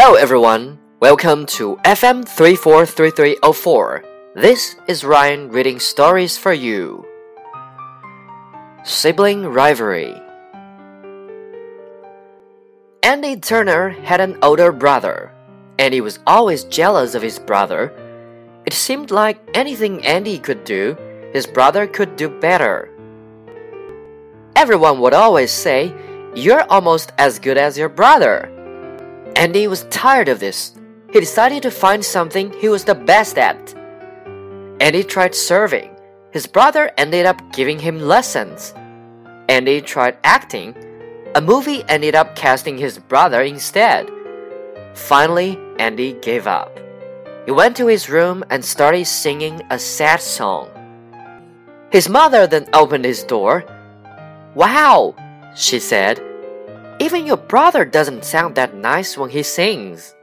Hello everyone, welcome to FM 343304. This is Ryan reading stories for you. Sibling Rivalry Andy Turner had an older brother, and he was always jealous of his brother. It seemed like anything Andy could do, his brother could do better. Everyone would always say, You're almost as good as your brother. Andy was tired of this. He decided to find something he was the best at. Andy tried serving. His brother ended up giving him lessons. Andy tried acting. A movie ended up casting his brother instead. Finally, Andy gave up. He went to his room and started singing a sad song. His mother then opened his door. Wow, she said. Even your brother doesn't sound that nice when he sings.